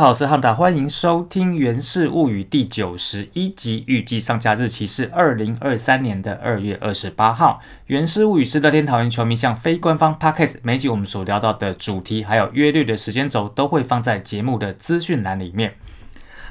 好，我是汉达，欢迎收听《源氏物语》第九十一集，预计上架日期是二零二三年的二月二十八号。《源氏物语》是乐天桃园球迷向非官方 podcast，每集我们所聊到的主题还有约略的时间轴都会放在节目的资讯栏里面。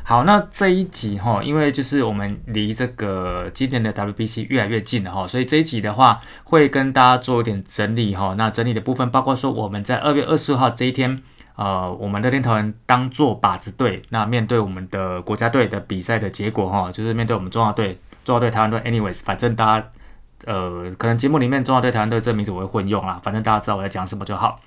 好，那这一集哈，因为就是我们离这个今年的 WBC 越来越近了哈，所以这一集的话会跟大家做一点整理哈。那整理的部分包括说我们在二月二十号这一天。呃，我们乐天团当做靶子队，那面对我们的国家队的比赛的结果哈，就是面对我们中华队、中华队、台湾队，anyways，反正大家呃，可能节目里面中华队、台湾队这名字我会混用啦，反正大家知道我在讲什么就好。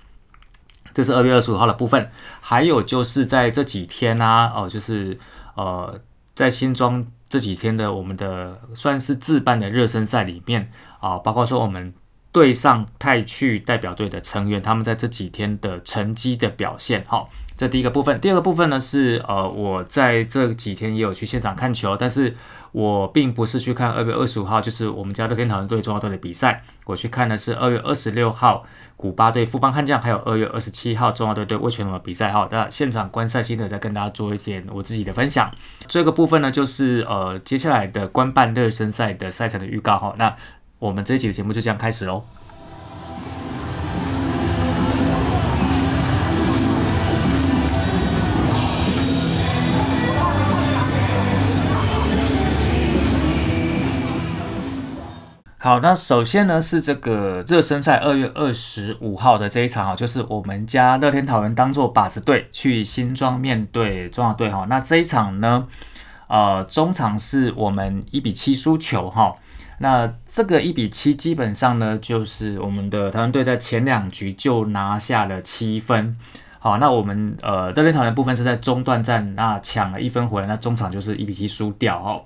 这是二月二十五号的部分，还有就是在这几天呢，哦，就是呃，在新庄这几天的我们的算是自办的热身赛里面啊，包括说我们。对上泰去代表队的成员，他们在这几天的成绩的表现，好，这第一个部分。第二个部分呢是，呃，我在这几天也有去现场看球，但是我并不是去看二月二十五号，就是我们家乐天桃园队中华队的比赛，我去看的是二月二十六号古巴队富邦悍将，还有二月二十七号中华队对魏全龙的比赛，哈，那现场观赛心得再跟大家做一点我自己的分享。这个部分呢，就是呃接下来的官办热身赛的赛程的预告，哈，那。我们这一集的节目就这样开始喽。好，那首先呢是这个热身赛二月二十五号的这一场哈，就是我们家乐天桃园当做靶子队去新庄面对中华队哈。那这一场呢，呃，中场是我们一比七输球哈。那这个一比七，基本上呢，就是我们的台湾队在前两局就拿下了七分。好，那我们呃，德联桃园部分是在中段战，那抢了一分回来，那中场就是一比七输掉哦。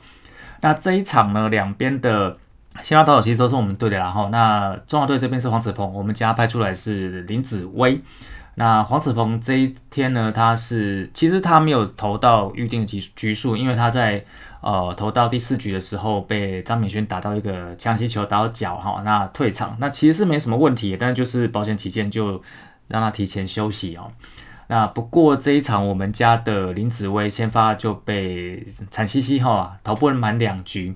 那这一场呢，两边的先发投手其实都是我们队的，然后那中华队这边是黄子鹏，我们家派出来是林子威。那黄子鹏这一天呢，他是其实他没有投到预定的局局数，因为他在呃投到第四局的时候被张敏轩打到一个强袭球打到脚哈，那退场，那其实是没什么问题，但就是保险起见就让他提前休息哦。那不过这一场我们家的林子威先发就被惨兮兮哈，投不满两局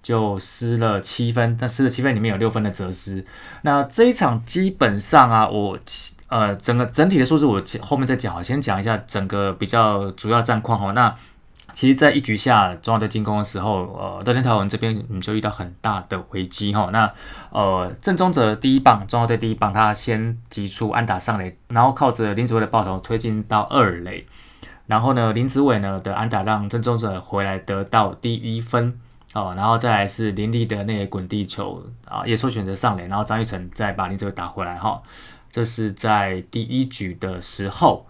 就失了七分，但失了七分里面有六分的折失。那这一场基本上啊，我。呃，整个整体的数字我后面再讲，先讲一下整个比较主要战况哦。那其实，在一局下中华队进攻的时候，呃，乐天桃园这边你就遇到很大的危机哈。那呃，郑中哲第一棒，中华队第一棒，他先击出安打上垒，然后靠着林子伟的爆头推进到二垒，然后呢，林子伟呢的安打让郑中哲回来得到第一分哦，然后再来是林立的那个滚地球啊，也说选择上垒，然后张玉成再把林子伟打回来哈。这是在第一局的时候，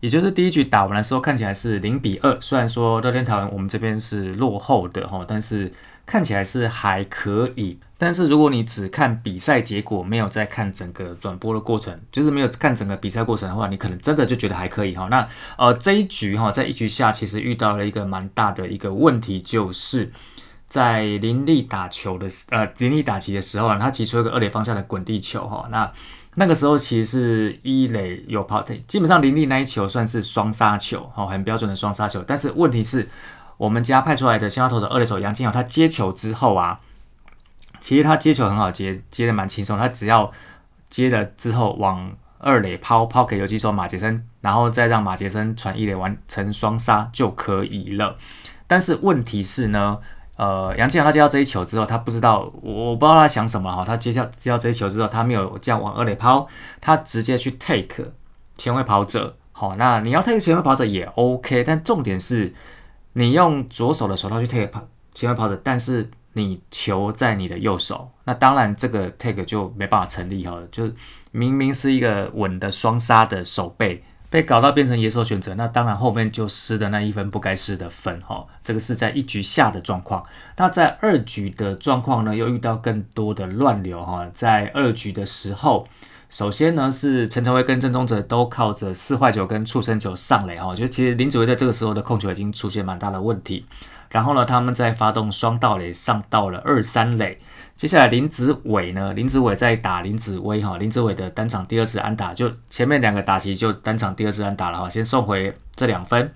也就是第一局打完的时候，看起来是零比二。虽然说乐天桃园我们这边是落后的哈，但是看起来是还可以。但是如果你只看比赛结果，没有在看整个转播的过程，就是没有看整个比赛过程的话，你可能真的就觉得还可以哈。那呃这一局哈，在一局下其实遇到了一个蛮大的一个问题，就是在林立打球的时呃林立打击的时候啊，他提出一个二垒方向的滚地球哈，那。那个时候其实是一垒有跑，基本上林立那一球算是双杀球，哦，很标准的双杀球。但是问题是，我们家派出来的先发投手二垒手杨金豪，他接球之后啊，其实他接球很好接，接的蛮轻松。他只要接了之后往二垒抛，抛给游击手马杰森，然后再让马杰森传一垒完成双杀就可以了。但是问题是呢？呃，杨建阳他接到这一球之后，他不知道，我不知道他想什么哈。他接下接到这一球之后，他没有这样往二垒抛，他直接去 take 前卫跑者。好，那你要 take 前卫跑者也 OK，但重点是你用左手的手套去 take 跑前卫跑者，但是你球在你的右手，那当然这个 take 就没办法成立哈。就明明是一个稳的双杀的手背。被搞到变成野手选择，那当然后面就失的那一分不该失的分哈。这个是在一局下的状况。那在二局的状况呢，又遇到更多的乱流哈。在二局的时候，首先呢是陈晨威跟郑宗哲都靠着四坏球跟触身球上垒哈。我觉得其实林子维在这个时候的控球已经出现蛮大的问题。然后呢，他们再发动双盗垒上到了二三垒。接下来林子伟呢，林子伟在打林子威哈，林子伟的单场第二次安打，就前面两个打席就单场第二次安打了哈，先送回这两分。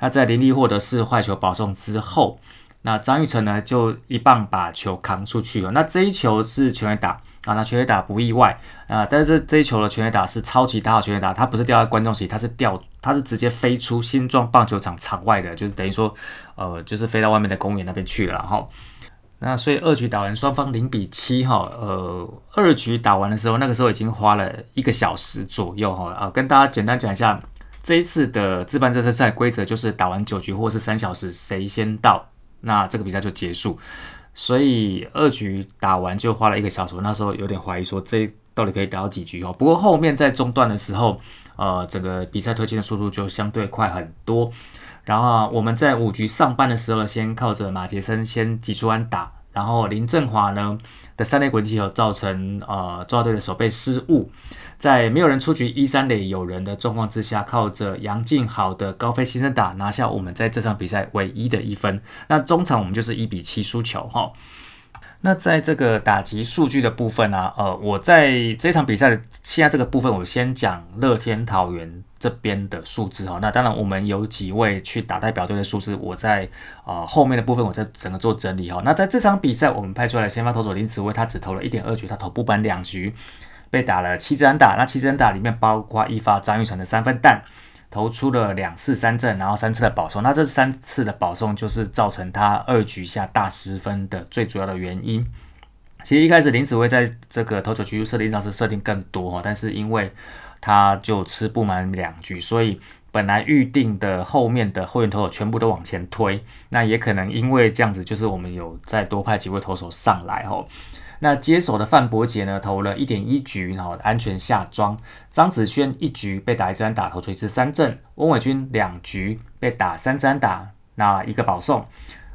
那在林立获得四坏球保送之后，那张玉成呢就一棒把球扛出去了。那这一球是全垒打啊，那全垒打不意外啊，但是这一球的全垒打是超级大号全垒打，它不是掉在观众席，它是掉，它是直接飞出新庄棒球场场外的，就是等于说，呃，就是飞到外面的公园那边去了哈。那所以二局打完，双方零比七哈，呃，二局打完的时候，那个时候已经花了一个小时左右哈啊，跟大家简单讲一下这一次的自办这次赛规则，就是打完九局或是三小时，谁先到，那这个比赛就结束。所以二局打完就花了一个小时，那时候有点怀疑说这到底可以打到几局哦。不过后面在中段的时候，呃，整个比赛推进的速度就相对快很多。然后我们在五局上半的时候，先靠着马杰森先挤出安打，然后林振华呢的三垒滚地球造成呃抓队的守备失误，在没有人出局一三垒有人的状况之下，靠着杨静好的高飞牺牲打拿下我们在这场比赛唯一的一分。那中场我们就是一比七输球哈。那在这个打击数据的部分呢，呃，我在这场比赛的现在这个部分，我先讲乐天桃园这边的数字哈。那当然，我们有几位去打代表队的数字，我在呃后面的部分，我在整个做整理哈。那在这场比赛，我们派出来先发投手林子威，他只投了一点二局，他投不满两局，被打了七支安打。那七支安打里面包括一发张玉成的三分弹。投出了两次三振，然后三次的保送，那这三次的保送就是造成他二局下大失分的最主要的原因。其实一开始林子威在这个投球局数设定上是设定更多哈，但是因为他就吃不满两局，所以本来预定的后面的后援投手全部都往前推。那也可能因为这样子，就是我们有再多派几位投手上来哈。那接手的范博杰呢，投了一点一局，然后安全下庄。张子轩一局被打一支打，投出一次三振。翁伟军两局被打三支打，那一个保送。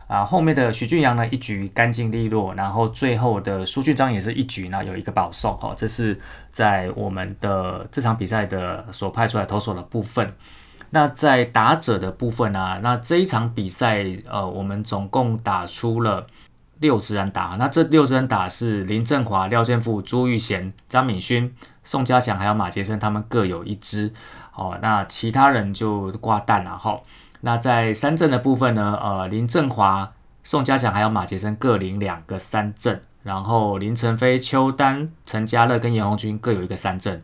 啊，后面的许俊阳呢，一局干净利落。然后最后的苏俊章也是一局，呢有一个保送。哈，这是在我们的这场比赛的所派出来投手的部分。那在打者的部分呢，那这一场比赛，呃，我们总共打出了。六支安打，那这六支安打是林振华、廖建富、朱玉贤、张敏勋、宋家祥还有马杰森，他们各有一支。哦，那其他人就挂蛋了哈。那在三振的部分呢，呃，林振华、宋家祥还有马杰森各领两个三振，然后林晨飞、邱丹、陈家乐跟严红军各有一个三振。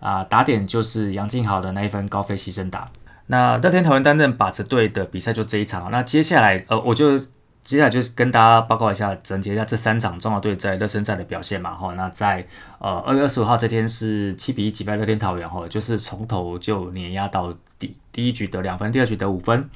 啊，打点就是杨敬豪的那一分高飞牺牲打。那乐天桃园担任把持队的比赛就这一场。那接下来，呃，我就。接下来就是跟大家报告一下，整结一下这三场中华队在热身赛的表现嘛。哈，那在呃二月二十五号这天是七比一击败乐天桃园，哈，就是从头就碾压到底，第一局得两分，第二局得五分。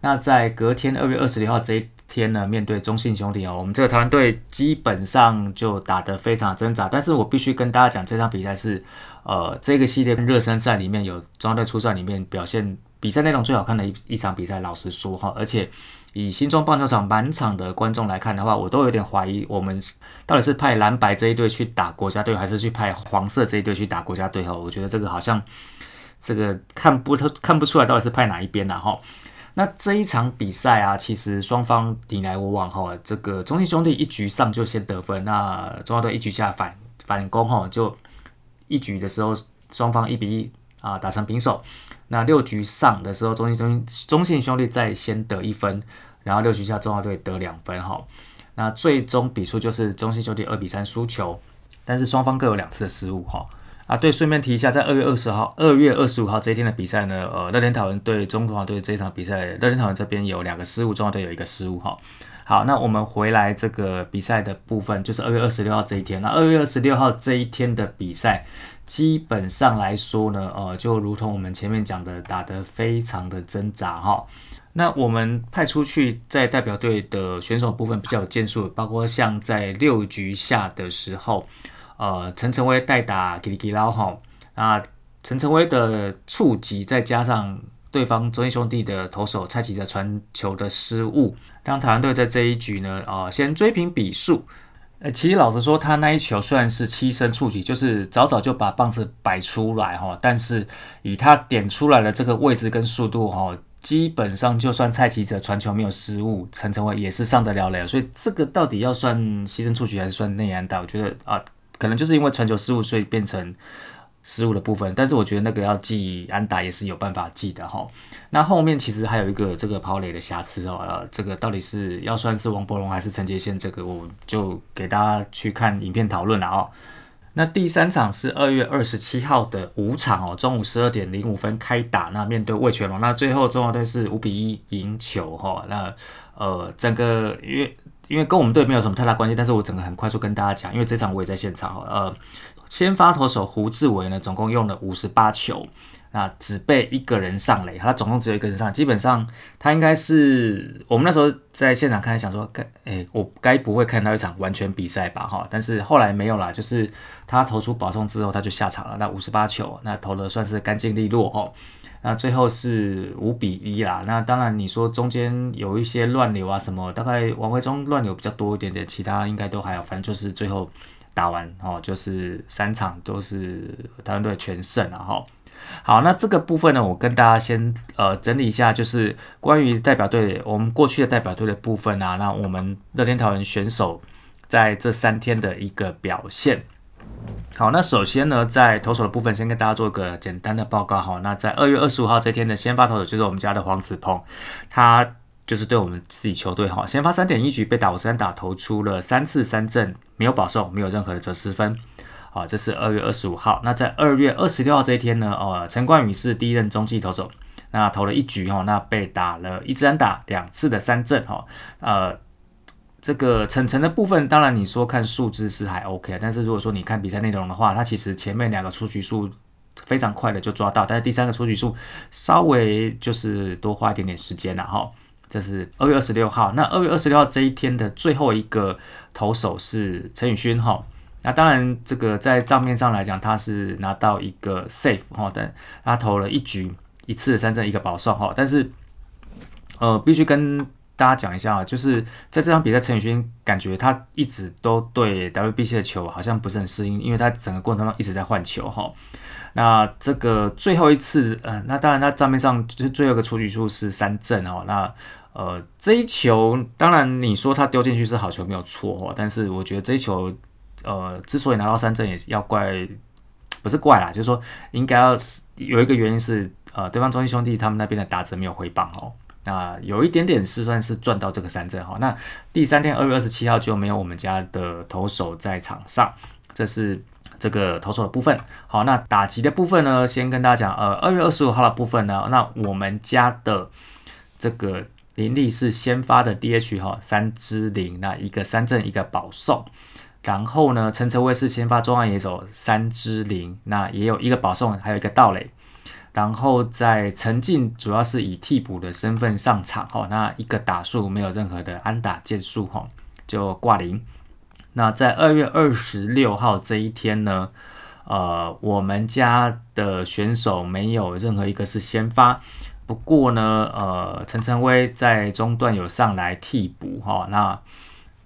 那在隔天二月二十六号这一天呢，面对中信兄弟啊，我们这个台湾队基本上就打得非常挣扎。但是我必须跟大家讲，这场比赛是呃这个系列热身赛里面有中华队出赛里面表现比赛内容最好看的一一场比赛。老实说哈，而且。以新庄棒球场满场的观众来看的话，我都有点怀疑，我们到底是派蓝白这一队去打国家队，还是去派黄色这一队去打国家队？哈，我觉得这个好像这个看不透，看不出来到底是派哪一边的哈。那这一场比赛啊，其实双方你来我往哈，这个中信兄弟一局上就先得分，那中华队一局下反反攻哈，就一局的时候双方一比一啊打成平手。那六局上的时候，中信中中信兄弟再先得一分，然后六局下中华队得两分哈。那最终比数就是中信兄弟二比三输球，但是双方各有两次的失误哈。啊，对，顺便提一下，在二月二十号、二月二十五号这一天的比赛呢，呃，乐天桃园对中华队这一场比赛，乐天桃园这边有两个失误，中华队有一个失误哈。好，那我们回来这个比赛的部分，就是二月二十六号这一天。那二月二十六号这一天的比赛。基本上来说呢，呃，就如同我们前面讲的，打得非常的挣扎哈。那我们派出去在代表队的选手部分比较有建树，包括像在六局下的时候，呃，陈晨威代打吉里吉拉哈，啊，陈晨威的触及再加上对方中信兄弟的投手蔡奇的传球的失误，让台湾队在这一局呢，啊，先追平比数。呃，其实老实说，他那一球虽然是七身触及，就是早早就把棒子摆出来哈，但是以他点出来的这个位置跟速度哈，基本上就算蔡奇哲传球没有失误，陈晨威也是上得了了，所以这个到底要算牺牲出局还是算内安打？我觉得啊，可能就是因为传球失误，所以变成。失误的部分，但是我觉得那个要记安打也是有办法记的哈。那后面其实还有一个这个跑垒的瑕疵哦，呃，这个到底是要算是王伯荣还是陈杰宪，这个我就给大家去看影片讨论了哦。那第三场是二月二十七号的五场哦，中午十二点零五分开打，那面对魏全龙，那最后中华队是五比一赢球哈。那呃，整个因为因为跟我们队没有什么太大关系，但是我整个很快速跟大家讲，因为这场我也在现场哦，呃。先发投手胡志伟呢，总共用了五十八球，那只被一个人上垒，他总共只有一个人上，基本上他应该是我们那时候在现场看，想说，该哎，我该不会看到一场完全比赛吧？哈，但是后来没有啦，就是他投出保送之后，他就下场了。那五十八球，那投的算是干净利落哈。那最后是五比一啦。那当然你说中间有一些乱流啊什么，大概王维忠乱流比较多一点点，其他应该都还好，反正就是最后。打完哦，就是三场都是台湾队全胜了哈。好，那这个部分呢，我跟大家先呃整理一下，就是关于代表队我们过去的代表队的部分啊，那我们乐天桃园选手在这三天的一个表现。好，那首先呢，在投手的部分，先跟大家做个简单的报告哈。那在二月二十五号这天的先发投手就是我们家的黄子鹏，他。就是对我们自己球队哈，先发三点一局被打五三打，投出了三次三振，没有保送，没有任何的折失分。好，这是二月二十五号。那在二月二十六号这一天呢，呃，陈冠宇是第一任中继投手，那投了一局哈，那被打了一支安打，两次的三振哈。呃，这个陈晨的部分，当然你说看数字是还 OK 但是如果说你看比赛内容的话，他其实前面两个出局数非常快的就抓到，但是第三个出局数稍微就是多花一点点时间了哈。这是二月二十六号，那二月二十六号这一天的最后一个投手是陈宇勋哈。那当然，这个在账面上来讲，他是拿到一个 safe 哈，但他投了一局一次三振一个保送哈。但是，呃，必须跟大家讲一下啊，就是在这场比赛，陈宇勋感觉他一直都对 WBC 的球好像不是很适应，因为他整个过程当中一直在换球哈。那这个最后一次，呃，那当然，他账面上就最后一个出局数是三振哦，那。呃，这一球当然你说他丢进去是好球没有错哦，但是我觉得这一球，呃，之所以拿到三振也是要怪，不是怪啦，就是说应该要是有一个原因是，呃，对方中信兄弟他们那边的打者没有回棒哦，那有一点点是算是赚到这个三振哈。那第三天二月二十七号就没有我们家的投手在场上，这是这个投手的部分。好，那打击的部分呢，先跟大家讲，呃，二月二十五号的部分呢，那我们家的这个。林立是先发的 DH 哈，三支零，那一个三振一个保送，然后呢，陈哲威是先发中岸野手三支零，那也有一个保送，还有一个盗垒，然后在陈进主要是以替补的身份上场哈，那一个打数没有任何的安打件数哈，就挂零。那在二月二十六号这一天呢，呃，我们家的选手没有任何一个是先发。不过呢，呃，陈晨威在中段有上来替补哈，那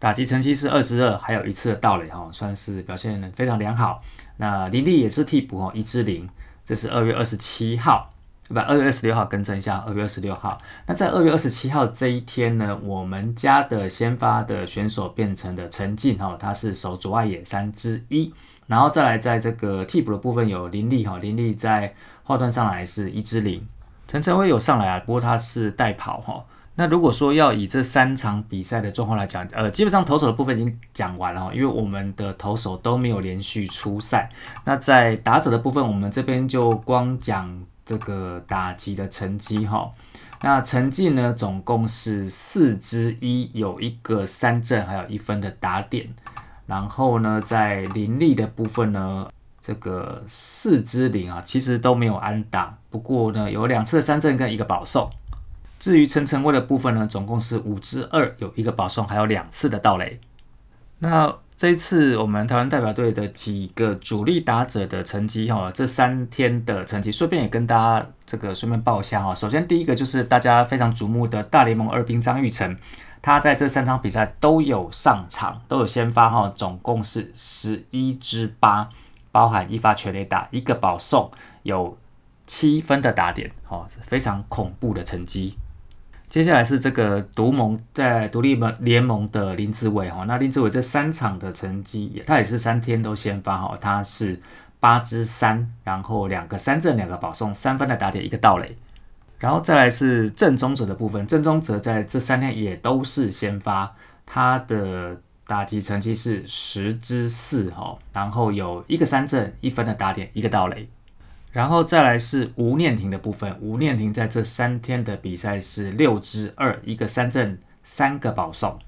打击成绩是二十二，还有一次的盗垒哈，算是表现非常良好。那林立也是替补哦，一支零，这是二月二十七号，不，二月二十六号更正一下，二月二十六号。那在二月二十七号这一天呢，我们家的先发的选手变成的陈进哈，他是守左外野三之一，然后再来在这个替补的部分有林立哈，林立在后段上来是一支零。陈晨威有上来啊，不过他是代跑哈。那如果说要以这三场比赛的状况来讲，呃，基本上投手的部分已经讲完了哈，因为我们的投手都没有连续出赛。那在打者的部分，我们这边就光讲这个打击的成绩哈。那成绩呢，总共是四支一，有一个三振，还有一分的打点。然后呢，在林立的部分呢。这个四支零啊，其实都没有安打，不过呢，有两次的三振跟一个保送。至于陈晨威的部分呢，总共是五支二，有一个保送，还有两次的盗垒。那这一次我们台湾代表队的几个主力打者的成绩哈，这三天的成绩，顺便也跟大家这个顺便报一下哈。首先第一个就是大家非常瞩目的大联盟二兵张玉成，他在这三场比赛都有上场，都有先发哈，总共是十一支八。包含一发全垒打，一个保送，有七分的打点，哦，非常恐怖的成绩。接下来是这个独盟在独立盟联盟的林志伟，哈，那林志伟这三场的成绩，他也是三天都先发，哈，他是八支三，然后两个三振，两个保送，三分的打点，一个盗垒。然后再来是正宗者的部分，正宗者在这三天也都是先发，他的打击成绩是十支四，哈，然后有一个三振，一分的打点，一个盗垒。然后再来是吴念婷的部分，吴念婷在这三天的比赛是六支二，一个三振，三个保送。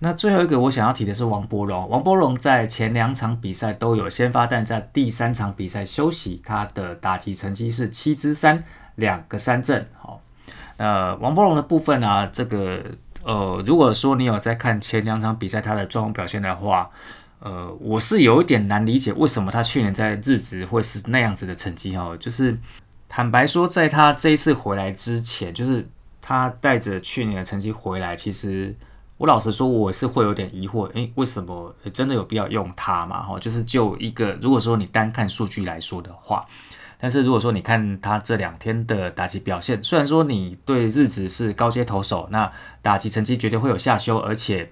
那最后一个我想要提的是王柏荣，王柏荣在前两场比赛都有先发，但在第三场比赛休息，他的打击成绩是七支三，两个三振。好，呃，王柏荣的部分呢，这个呃，如果说你有在看前两场比赛他的状况表现的话。呃，我是有一点难理解为什么他去年在日职会是那样子的成绩哈，就是坦白说，在他这一次回来之前，就是他带着去年的成绩回来，其实我老实说，我是会有点疑惑，诶，为什么真的有必要用他嘛？哈，就是就一个，如果说你单看数据来说的话，但是如果说你看他这两天的打击表现，虽然说你对日职是高阶投手，那打击成绩绝对会有下修，而且。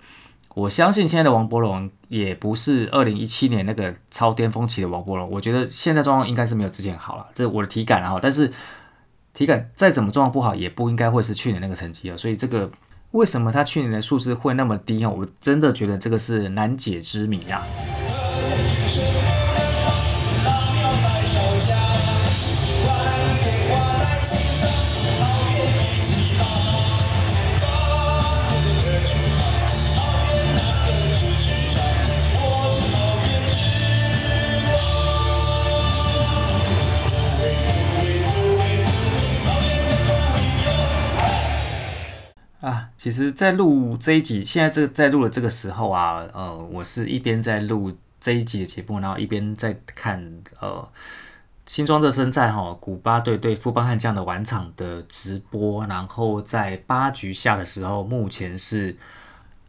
我相信现在的王柏荣也不是二零一七年那个超巅峰期的王柏荣，我觉得现在状况应该是没有之前好了，这是我的体感啊。但是体感再怎么状况不好，也不应该会是去年那个成绩啊。所以这个为什么他去年的数字会那么低啊？我真的觉得这个是难解之谜啊。其实，在录这一集，现在这个在录的这个时候啊，呃，我是一边在录这一集的节目，然后一边在看呃新庄热身赛哈，古巴队对富邦悍将的晚场的直播，然后在八局下的时候，目前是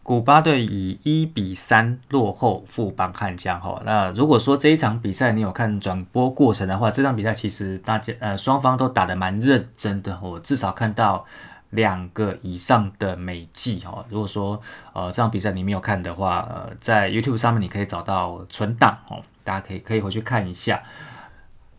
古巴队以一比三落后富邦悍将哈。那如果说这一场比赛你有看转播过程的话，这场比赛其实大家呃双方都打得蛮认真的，我至少看到。两个以上的美记哈，如果说呃这场比赛你没有看的话，呃在 YouTube 上面你可以找到存档哦，大家可以可以回去看一下。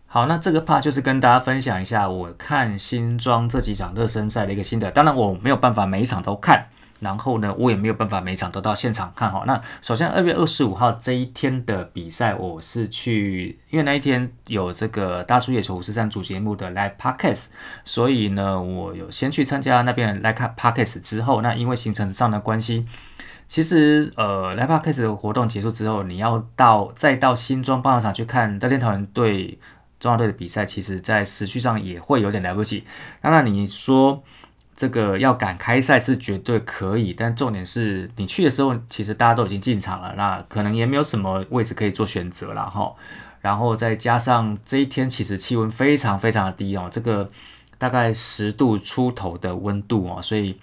好，那这个 part 就是跟大家分享一下我看新庄这几场热身赛的一个心得，当然我没有办法每一场都看。然后呢，我也没有办法每场都到现场看哈。那首先二月二十五号这一天的比赛，我是去，因为那一天有这个大叔野球五十三主节目的 live podcast，所以呢，我有先去参加那边的 live podcast 之后，那因为行程上的关系，其实呃 live podcast 的活动结束之后，你要到再到新庄棒球场去看德联桃园队中华队的比赛，其实在时序上也会有点来不及。当然你说。这个要赶开赛是绝对可以，但重点是你去的时候，其实大家都已经进场了，那可能也没有什么位置可以做选择了哈。然后再加上这一天其实气温非常非常的低哦，这个大概十度出头的温度哦，所以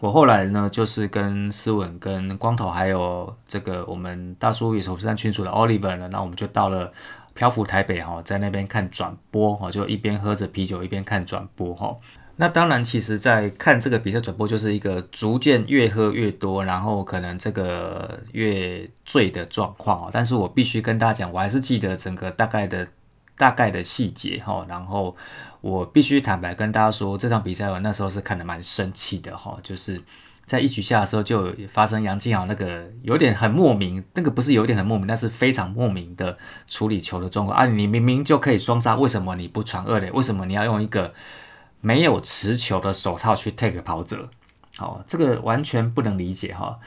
我后来呢就是跟思文、跟光头还有这个我们大叔野球山群主的 Oliver 呢，那我们就到了漂浮台北哈，在那边看转播哈，就一边喝着啤酒一边看转播哈。那当然，其实，在看这个比赛转播，就是一个逐渐越喝越多，然后可能这个越醉的状况哦。但是我必须跟大家讲，我还是记得整个大概的大概的细节哈。然后我必须坦白跟大家说，这场比赛我那时候是看的蛮生气的哈。就是在一局下的时候，就发生杨金豪那个有点很莫名，那个不是有点很莫名，那是非常莫名的处理球的状况啊！你明明就可以双杀，为什么你不传二垒？为什么你要用一个？没有持球的手套去 take 跑者，好，这个完全不能理解哈。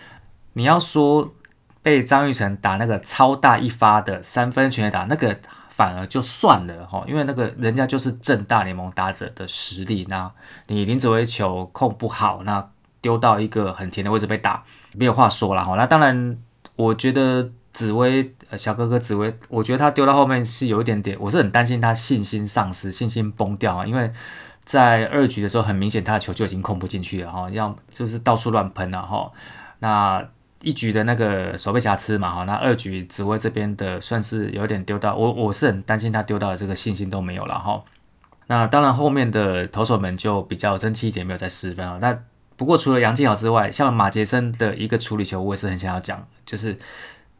你要说被张玉成打那个超大一发的三分全垒打，那个反而就算了哈，因为那个人家就是正大联盟打者的实力。那你林子威球控不好，那丢到一个很甜的位置被打，没有话说了哈。那当然，我觉得紫薇小哥哥紫薇，我觉得他丢到后面是有一点点，我是很担心他信心丧失、信心崩掉啊，因为。在二局的时候，很明显他的球就已经控不进去了哈，要就是到处乱喷了哈。那一局的那个手背瑕疵嘛哈，那二局紫薇这边的算是有点丢到，我我是很担心他丢到的这个信心都没有了哈。那当然后面的投手们就比较争气一点，没有在失分啊。那不过除了杨敬豪之外，像马杰森的一个处理球，我也是很想要讲，就是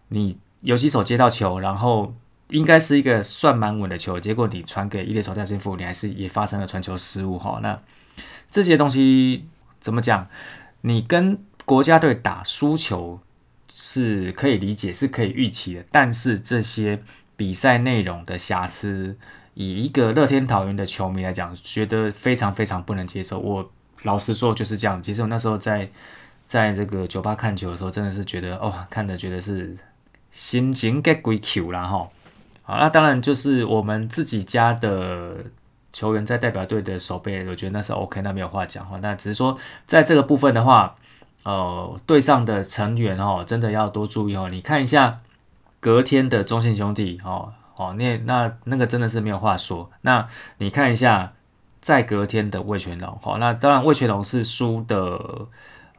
你游击手接到球，然后应该是一个算蛮稳的球，结果你传给一垒手廖金富，你还是也发生了传球失误哈。那这些东西怎么讲？你跟国家队打输球是可以理解，是可以预期的，但是这些比赛内容的瑕疵，以一个乐天桃园的球迷来讲，觉得非常非常不能接受。我。老实说就是这样。其实我那时候在在这个酒吧看球的时候，真的是觉得哦，看的觉得是心情 get 鬼 Q 啦哈。好，那当然就是我们自己家的球员在代表队的守备，我觉得那是 OK，那没有话讲哈。那只是说在这个部分的话，呃，队上的成员哈，真的要多注意哦。你看一下隔天的中信兄弟哦哦，那那那个真的是没有话说。那你看一下。在隔天的魏全龙，哈，那当然魏全龙是输的，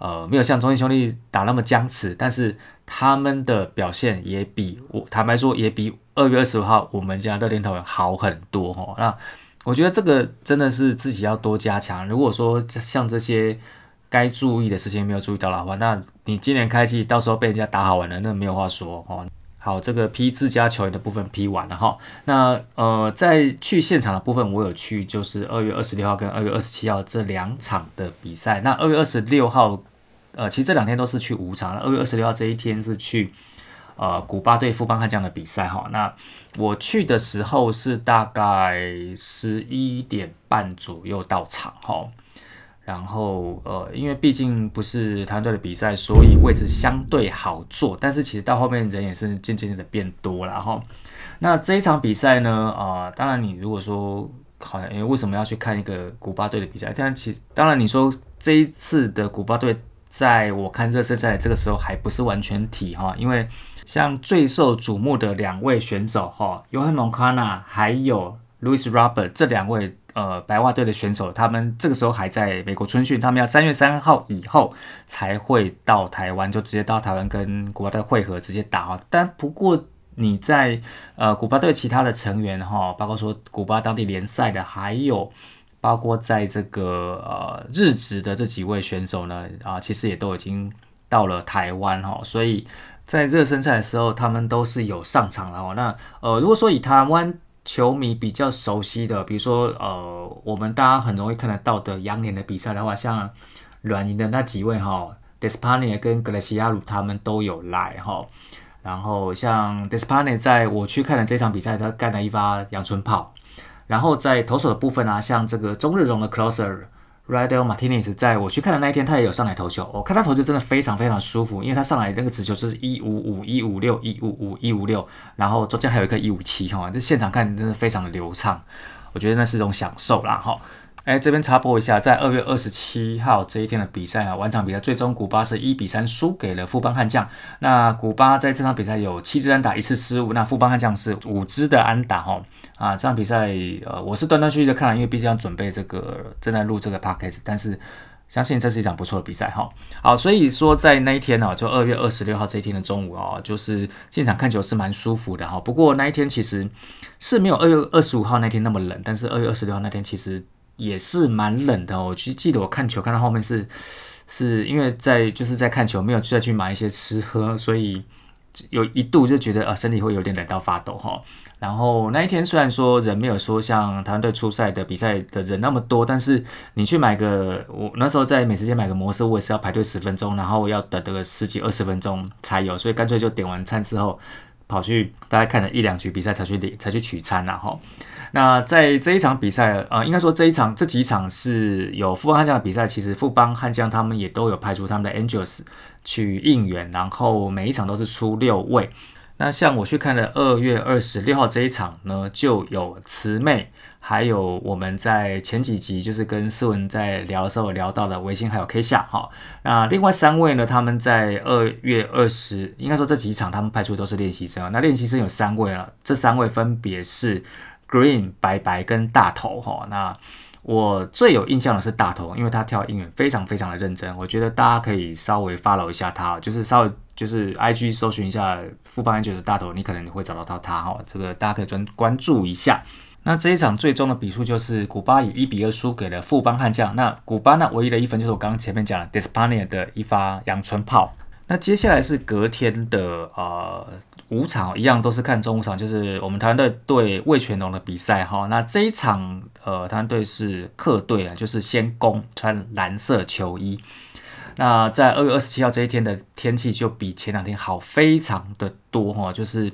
呃，没有像中信兄弟打那么僵持，但是他们的表现也比我坦白说，也比二月二十五号我们家乐天头好很多，哈。那我觉得这个真的是自己要多加强。如果说像这些该注意的事情没有注意到的话，那你今年开季到时候被人家打好玩了，那没有话说，哦。好，这个批自家球员的部分批完了哈。那呃，在去现场的部分，我有去，就是二月二十六号跟二月二十七号这两场的比赛。那二月二十六号，呃，其实这两天都是去五场。二月二十六号这一天是去呃古巴对富邦悍将的比赛哈。那我去的时候是大概十一点半左右到场哈。然后，呃，因为毕竟不是团队的比赛，所以位置相对好坐。但是其实到后面人也是渐渐的变多了哈。那这一场比赛呢，啊，当然你如果说好像，因为为什么要去看一个古巴队的比赛？但其实当然你说这一次的古巴队，在我看热身赛这个时候还不是完全体哈，因为像最受瞩目的两位选手哈，尤汉蒙卡纳还有 Louis Robert 这两位。呃，白袜队的选手，他们这个时候还在美国春训，他们要三月三号以后才会到台湾，就直接到台湾跟古巴队汇合，直接打哈。但不过你在呃古巴队其他的成员哈，包括说古巴当地联赛的，还有包括在这个呃日职的这几位选手呢，啊，其实也都已经到了台湾哈，所以在热身赛的时候，他们都是有上场了哦。那呃，如果说以台湾。球迷比较熟悉的，比如说呃，我们大家很容易看得到的羊年的比赛的话，像软银的那几位哈，Despani 跟格雷西亚鲁他们都有来哈。然后像 Despani 在我去看的这场比赛，他干了一发阳春炮。然后在投手的部分啊，像这个中日荣的 Closer。Rydell Martinez 在我去看的那一天，他也有上来投球。我看他投球真的非常非常舒服，因为他上来那个直球就是一五五一五六一五五一五六，然后中间还有一颗一五七哈，这现场看真的非常的流畅，我觉得那是一种享受啦哈。哎，这边插播一下，在二月二十七号这一天的比赛啊，晚场比赛最终古巴是一比三输给了富邦悍将。那古巴在这场比赛有七支安打，一次失误。那富邦悍将是五支的安打哈。啊，这场比赛呃，我是断断续续的看了，因为毕竟要准备这个正在录这个 podcast，但是相信这是一场不错的比赛哈。好，所以说在那一天呢，就二月二十六号这一天的中午啊，就是现场看球是蛮舒服的哈。不过那一天其实是没有二月二十五号那天那么冷，但是二月二十六号那天其实。也是蛮冷的，我记记得我看球看到后面是是因为在就是在看球，没有再去买一些吃喝，所以有一度就觉得啊身体会有点冷到发抖哈。然后那一天虽然说人没有说像台湾队初赛的比赛的人那么多，但是你去买个我那时候在美食街买个摩斯，我也是要排队十分钟，然后要等个十几二十分钟才有，所以干脆就点完餐之后跑去大概看了一两局比赛才去领才去取餐然后。那在这一场比赛，呃，应该说这一场这几场是有富邦悍将的比赛，其实富邦悍将他们也都有派出他们的 Angels 去应援，然后每一场都是出六位。那像我去看的二月二十六号这一场呢，就有慈妹，还有我们在前几集就是跟思文在聊的时候聊到的维新还有 K 夏哈。那另外三位呢，他们在二月二十，应该说这几场他们派出都是练习生。那练习生有三位了，这三位分别是。Green 白白跟大头哈，那我最有印象的是大头，因为他跳音乐非常非常的认真，我觉得大家可以稍微 follow 一下他，就是稍微就是 IG 搜寻一下富邦就是大头，你可能会找到到他哈，这个大家可以专关注一下。那这一场最终的比数就是古巴以一比二输给了富邦悍将。那古巴呢，唯一的一分就是我刚刚前面讲的 Despania 的一发阳春炮。那接下来是隔天的呃五场，一样都是看中午场，就是我们台湾队对魏全龙的比赛哈。那这一场呃台湾队是客队啊，就是先攻，穿蓝色球衣。那在二月二十七号这一天的天气就比前两天好非常的多哈，就是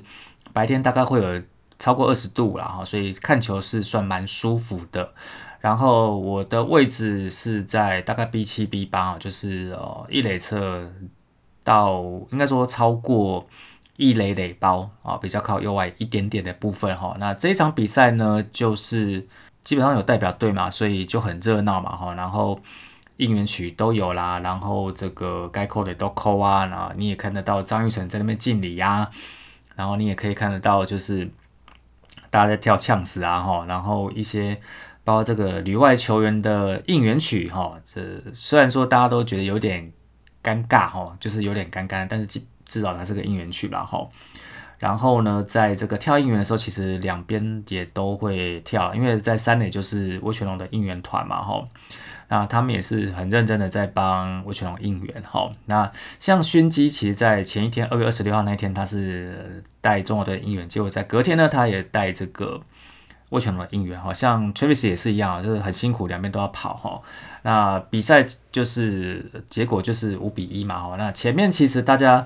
白天大概会有。超过二十度了哈，所以看球是算蛮舒服的。然后我的位置是在大概 B 七 B 八啊就是呃一垒侧到应该说超过一垒垒包啊，比较靠右外一点点的部分哈。那这一场比赛呢，就是基本上有代表队嘛，所以就很热闹嘛哈。然后应援曲都有啦，然后这个该扣的都扣啊，然后你也看得到张玉成在那边敬礼呀，然后你也可以看得到就是。大家在跳呛死啊哈，然后一些包括这个旅外球员的应援曲哈，这虽然说大家都觉得有点尴尬哈，就是有点尴尬，但是至至少它是个应援曲吧哈。然后呢，在这个跳应援的时候，其实两边也都会跳，因为在三垒就是威权龙的应援团嘛哈。那他们也是很认真的在帮魏全龙应援哈。那像勋基，其实在前一天二月二十六号那一天，他是带中国队应援，结果在隔天呢，他也带这个魏全龙应援哈。像 Travis 也是一样，就是很辛苦，两边都要跑哈。那比赛就是结果就是五比一嘛哈。那前面其实大家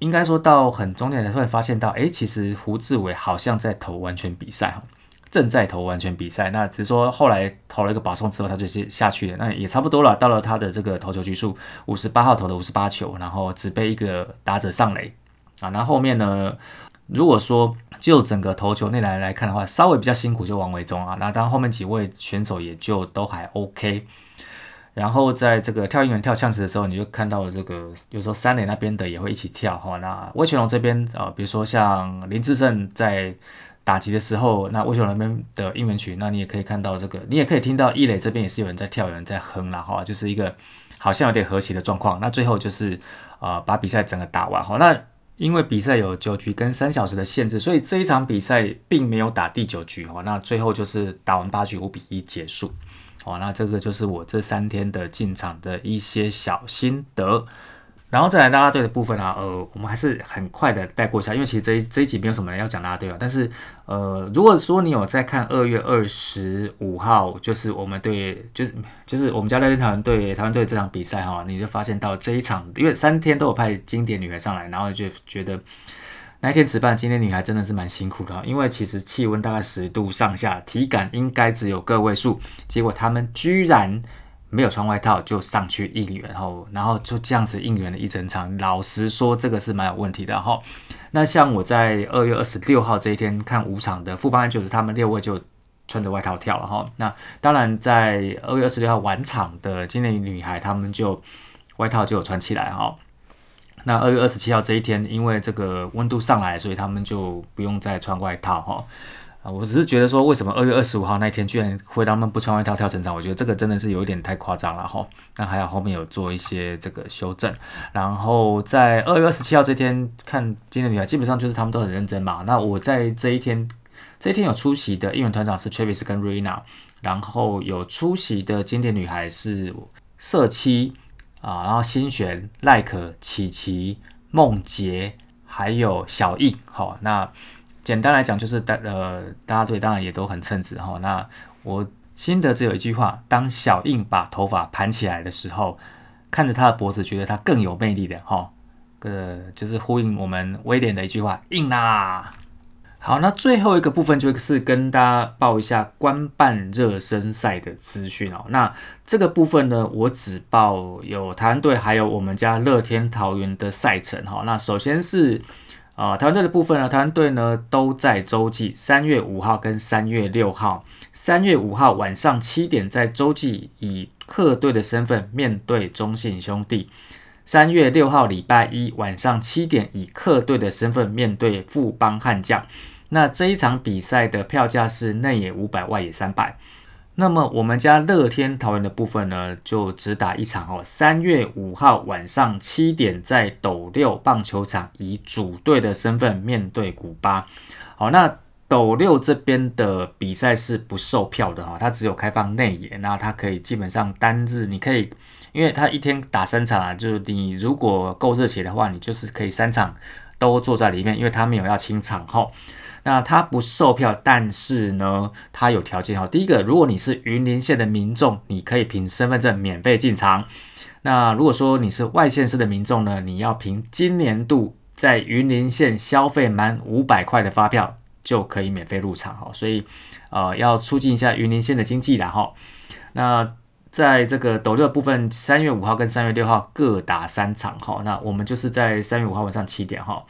应该说到很中间才会发现到，哎，其实胡志伟好像在投完全比赛哈。正在投完全比赛，那只是说后来投了一个保送之后，他就是下去了，那也差不多了。到了他的这个投球局数，五十八号投的五十八球，然后只被一个打者上垒啊。那后面呢，如果说就整个投球内来来看的话，稍微比较辛苦就王维忠啊。那当后面几位选手也就都还 OK。然后在这个跳应援跳呛池的时候，你就看到了这个有时候三垒那边的也会一起跳哈。那魏全龙这边啊，比如说像林志胜在。打击的时候，那魏雄那边的英文曲，那你也可以看到这个，你也可以听到易磊这边也是有人在跳，有人在哼啦，哈，就是一个好像有点和谐的状况。那最后就是啊，把比赛整个打完，哈，那因为比赛有九局跟三小时的限制，所以这一场比赛并没有打第九局，哈，那最后就是打完八局五比一结束，哦，那这个就是我这三天的进场的一些小心得。然后再来拉拉队的部分啊，呃，我们还是很快的带过一下，因为其实这一这一集没有什么人要讲拉拉队啊。但是，呃，如果说你有在看二月二十五号，就是我们对，就是就是我们家乐天团队台湾队这场比赛哈，你就发现到这一场，因为三天都有派经典女孩上来，然后就觉得那一天值班经典女孩真的是蛮辛苦的，因为其实气温大概十度上下，体感应该只有个位数，结果他们居然。没有穿外套就上去应援，然后然后就这样子应援了一整场。老实说，这个是蛮有问题的哈。那像我在二月二十六号这一天看五场的副班，就是他们六位就穿着外套跳了哈。那当然在二月二十六号晚场的今年女孩，他们就外套就有穿起来哈。那二月二十七号这一天，因为这个温度上来，所以他们就不用再穿外套哈。啊，我只是觉得说，为什么二月二十五号那天居然会让他们不穿外套跳整场？我觉得这个真的是有一点太夸张了哈。那还有后面有做一些这个修正，然后在二月二十七号这天看今天女孩，基本上就是他们都很认真嘛。那我在这一天，这一天有出席的应援团长是 Travis 跟 Rina，然后有出席的经典女孩是社七啊，然后新璇、赖可、琪琪、梦洁，还有小印。好，那。简单来讲，就是大呃，大家对当然也都很称职哈。那我心得只有一句话：当小印把头发盘起来的时候，看着他的脖子，觉得他更有魅力的哈。呃，就是呼应我们威廉的一句话：硬啦。好，那最后一个部分就是跟大家报一下官办热身赛的资讯哦。那这个部分呢，我只报有台湾队还有我们家乐天桃园的赛程哈。那首先是。啊，台湾队的部分呢，台湾队呢都在洲际，三月五号跟三月六号。三月五号晚上七点在洲际以客队的身份面对中信兄弟；三月六号礼拜一晚上七点以客队的身份面对富邦悍将。那这一场比赛的票价是内野五百，外野三百。那么我们家乐天桃园的部分呢，就只打一场哦。三月五号晚上七点，在斗六棒球场以主队的身份面对古巴。好，那斗六这边的比赛是不售票的哈，它只有开放内野，那它可以基本上单日你可以，因为它一天打三场啊，就是你如果够热血的话，你就是可以三场都坐在里面，因为它没有要清场哈。那它不售票，但是呢，它有条件哈。第一个，如果你是云林县的民众，你可以凭身份证免费进场。那如果说你是外县市的民众呢，你要凭今年度在云林县消费满五百块的发票。就可以免费入场哈，所以呃要促进一下云林县的经济啦哈。那在这个斗六部分，三月五号跟三月六号各打三场哈。那我们就是在三月五号晚上七点哈。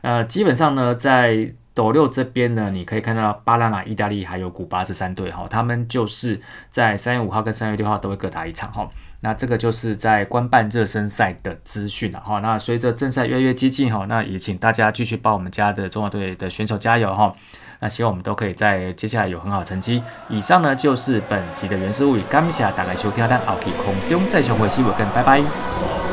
呃，基本上呢，在斗六这边呢，你可以看到巴拿马、意大利还有古巴这三队哈，他们就是在三月五号跟三月六号都会各打一场哈。那这个就是在官办热身赛的资讯了哈。那随着正赛越来越接近哈，那也请大家继续帮我们家的中华队的选手加油哈。那希望我们都可以在接下来有很好成绩。以上呢就是本集的原始物语，感谢大家收听，但后期空中再相会，希望跟拜拜。